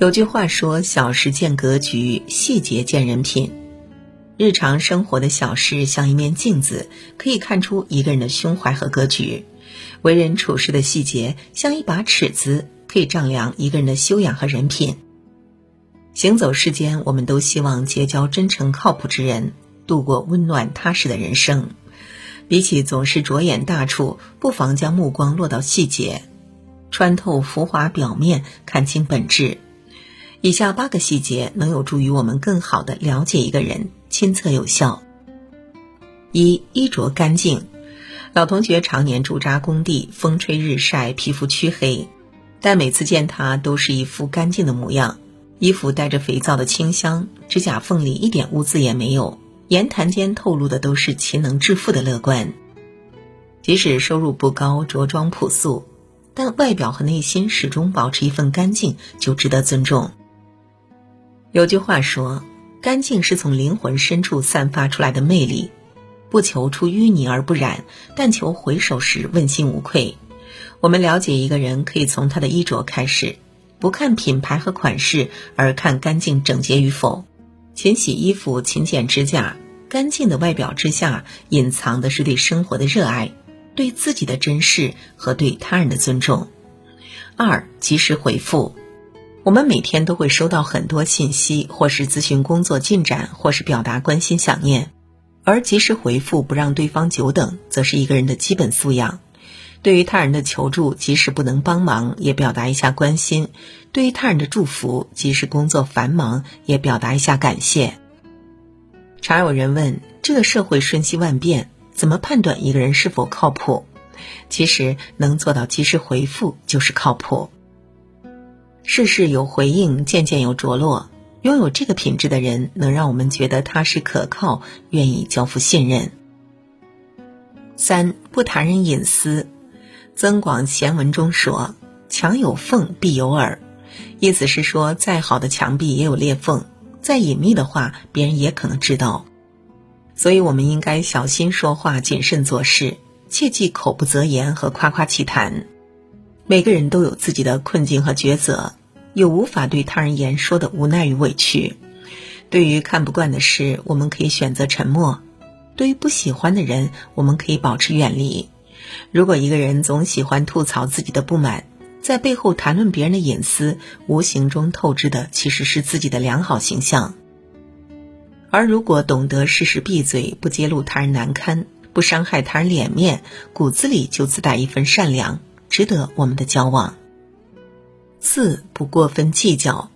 有句话说：“小事见格局，细节见人品。”日常生活的小事像一面镜子，可以看出一个人的胸怀和格局；为人处事的细节像一把尺子，可以丈量一个人的修养和人品。行走世间，我们都希望结交真诚靠谱之人，度过温暖踏实的人生。比起总是着眼大处，不妨将目光落到细节，穿透浮华表面，看清本质。以下八个细节能有助于我们更好的了解一个人，亲测有效。一衣着干净，老同学常年驻扎工地，风吹日晒，皮肤黢黑，但每次见他都是一副干净的模样，衣服带着肥皂的清香，指甲缝里一点污渍也没有，言谈间透露的都是勤能致富的乐观。即使收入不高，着装朴素，但外表和内心始终保持一份干净，就值得尊重。有句话说：“干净是从灵魂深处散发出来的魅力，不求出淤泥而不染，但求回首时问心无愧。”我们了解一个人，可以从他的衣着开始，不看品牌和款式，而看干净整洁与否。勤洗衣服，勤剪指甲，干净的外表之下，隐藏的是对生活的热爱，对自己的珍视和对他人的尊重。二，及时回复。我们每天都会收到很多信息，或是咨询工作进展，或是表达关心想念，而及时回复，不让对方久等，则是一个人的基本素养。对于他人的求助，即使不能帮忙，也表达一下关心；对于他人的祝福，即使工作繁忙，也表达一下感谢。常有人问：这个社会瞬息万变，怎么判断一个人是否靠谱？其实，能做到及时回复，就是靠谱。事事有回应，件件有着落。拥有这个品质的人，能让我们觉得踏实可靠，愿意交付信任。三不谈人隐私，《增广贤文》中说：“墙有缝，必有耳。”意思是说，再好的墙壁也有裂缝，再隐秘的话，别人也可能知道。所以，我们应该小心说话，谨慎做事，切忌口不择言和夸夸其谈。每个人都有自己的困境和抉择，有无法对他人言说的无奈与委屈。对于看不惯的事，我们可以选择沉默；对于不喜欢的人，我们可以保持远离。如果一个人总喜欢吐槽自己的不满，在背后谈论别人的隐私，无形中透支的其实是自己的良好形象。而如果懂得适时闭嘴，不揭露他人难堪，不伤害他人脸面，骨子里就自带一份善良。值得我们的交往。四不过分计较。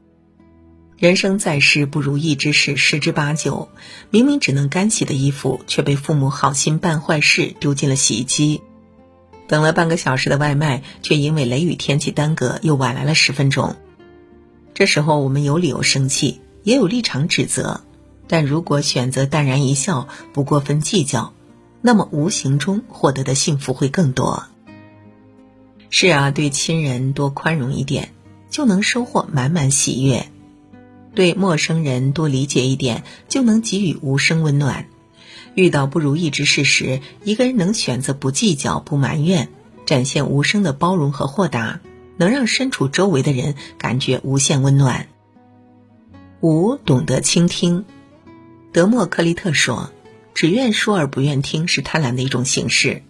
人生在世，不如意之事十之八九。明明只能干洗的衣服，却被父母好心办坏事丢进了洗衣机。等了半个小时的外卖，却因为雷雨天气耽搁，又晚来了十分钟。这时候，我们有理由生气，也有立场指责。但如果选择淡然一笑，不过分计较，那么无形中获得的幸福会更多。是啊，对亲人多宽容一点，就能收获满满喜悦；对陌生人多理解一点，就能给予无声温暖。遇到不如意之事时，一个人能选择不计较、不埋怨，展现无声的包容和豁达，能让身处周围的人感觉无限温暖。五，懂得倾听。德谟克利特说：“只愿说而不愿听，是贪婪的一种形式。”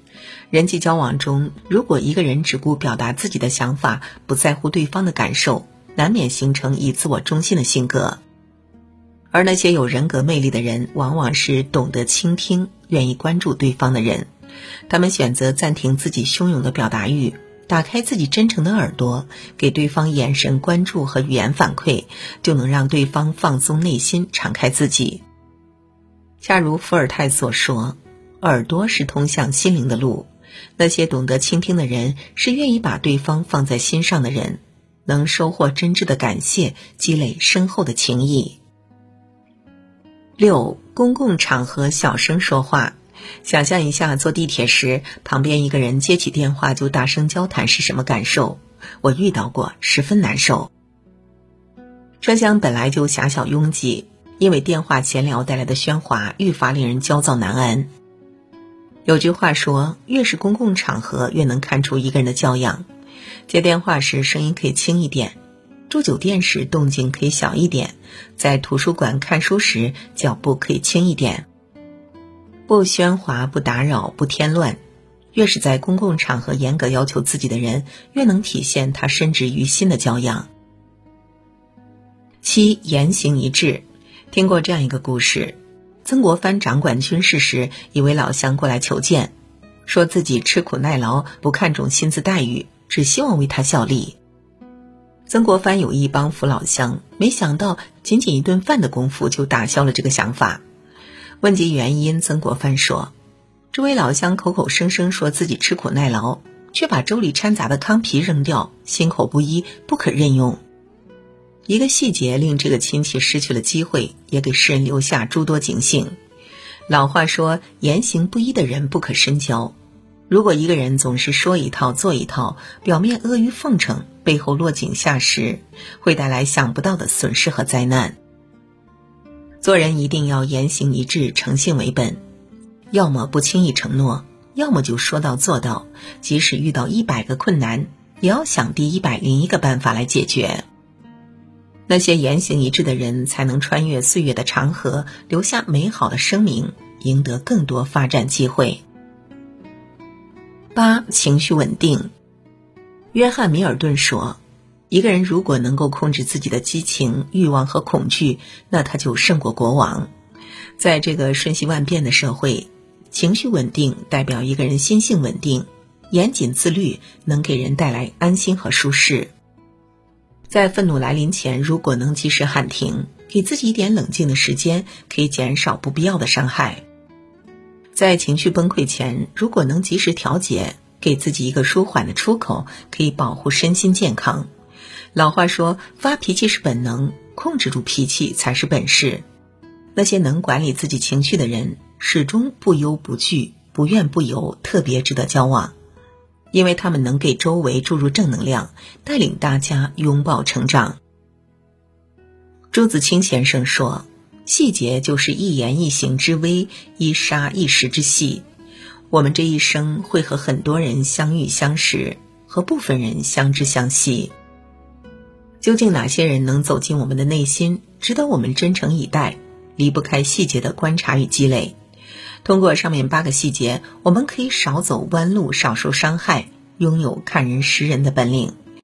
人际交往中，如果一个人只顾表达自己的想法，不在乎对方的感受，难免形成以自我中心的性格。而那些有人格魅力的人，往往是懂得倾听、愿意关注对方的人。他们选择暂停自己汹涌的表达欲，打开自己真诚的耳朵，给对方眼神关注和语言反馈，就能让对方放松内心，敞开自己。恰如伏尔泰所说。耳朵是通向心灵的路，那些懂得倾听的人，是愿意把对方放在心上的人，能收获真挚的感谢，积累深厚的情谊。六，公共场合小声说话，想象一下坐地铁时，旁边一个人接起电话就大声交谈是什么感受？我遇到过，十分难受。车厢本来就狭小拥挤，因为电话闲聊带来的喧哗，愈发令人焦躁难安。有句话说，越是公共场合，越能看出一个人的教养。接电话时声音可以轻一点，住酒店时动静可以小一点，在图书馆看书时脚步可以轻一点。不喧哗，不打扰，不添乱。越是在公共场合严格要求自己的人，越能体现他深植于心的教养。七言行一致。听过这样一个故事：曾国藩掌管军事时，一位老乡过来求见，说自己吃苦耐劳，不看重薪资待遇，只希望为他效力。曾国藩有意帮扶老乡，没想到仅仅一顿饭的功夫就打消了这个想法。问及原因，曾国藩说：“这位老乡口口声声说自己吃苦耐劳，却把粥里掺杂的糠皮扔掉，心口不一，不可任用。”一个细节令这个亲戚失去了机会，也给世人留下诸多警醒。老话说：“言行不一的人不可深交。”如果一个人总是说一套做一套，表面阿谀奉承，背后落井下石，会带来想不到的损失和灾难。做人一定要言行一致，诚信为本，要么不轻易承诺，要么就说到做到。即使遇到一百个困难，也要想第一百零一个办法来解决。那些言行一致的人，才能穿越岁月的长河，留下美好的声明，赢得更多发展机会。八情绪稳定。约翰·米尔顿说：“一个人如果能够控制自己的激情、欲望和恐惧，那他就胜过国王。”在这个瞬息万变的社会，情绪稳定代表一个人心性稳定，严谨自律能给人带来安心和舒适。在愤怒来临前，如果能及时喊停，给自己一点冷静的时间，可以减少不必要的伤害。在情绪崩溃前，如果能及时调节，给自己一个舒缓的出口，可以保护身心健康。老话说：“发脾气是本能，控制住脾气才是本事。”那些能管理自己情绪的人，始终不忧不惧、不怨不尤，特别值得交往，因为他们能给周围注入正能量，带领大家拥抱成长。朱自清先生说。细节就是一言一行之微，一沙一石之细。我们这一生会和很多人相遇相识，和部分人相知相惜。究竟哪些人能走进我们的内心，值得我们真诚以待？离不开细节的观察与积累。通过上面八个细节，我们可以少走弯路，少受伤害，拥有看人识人的本领。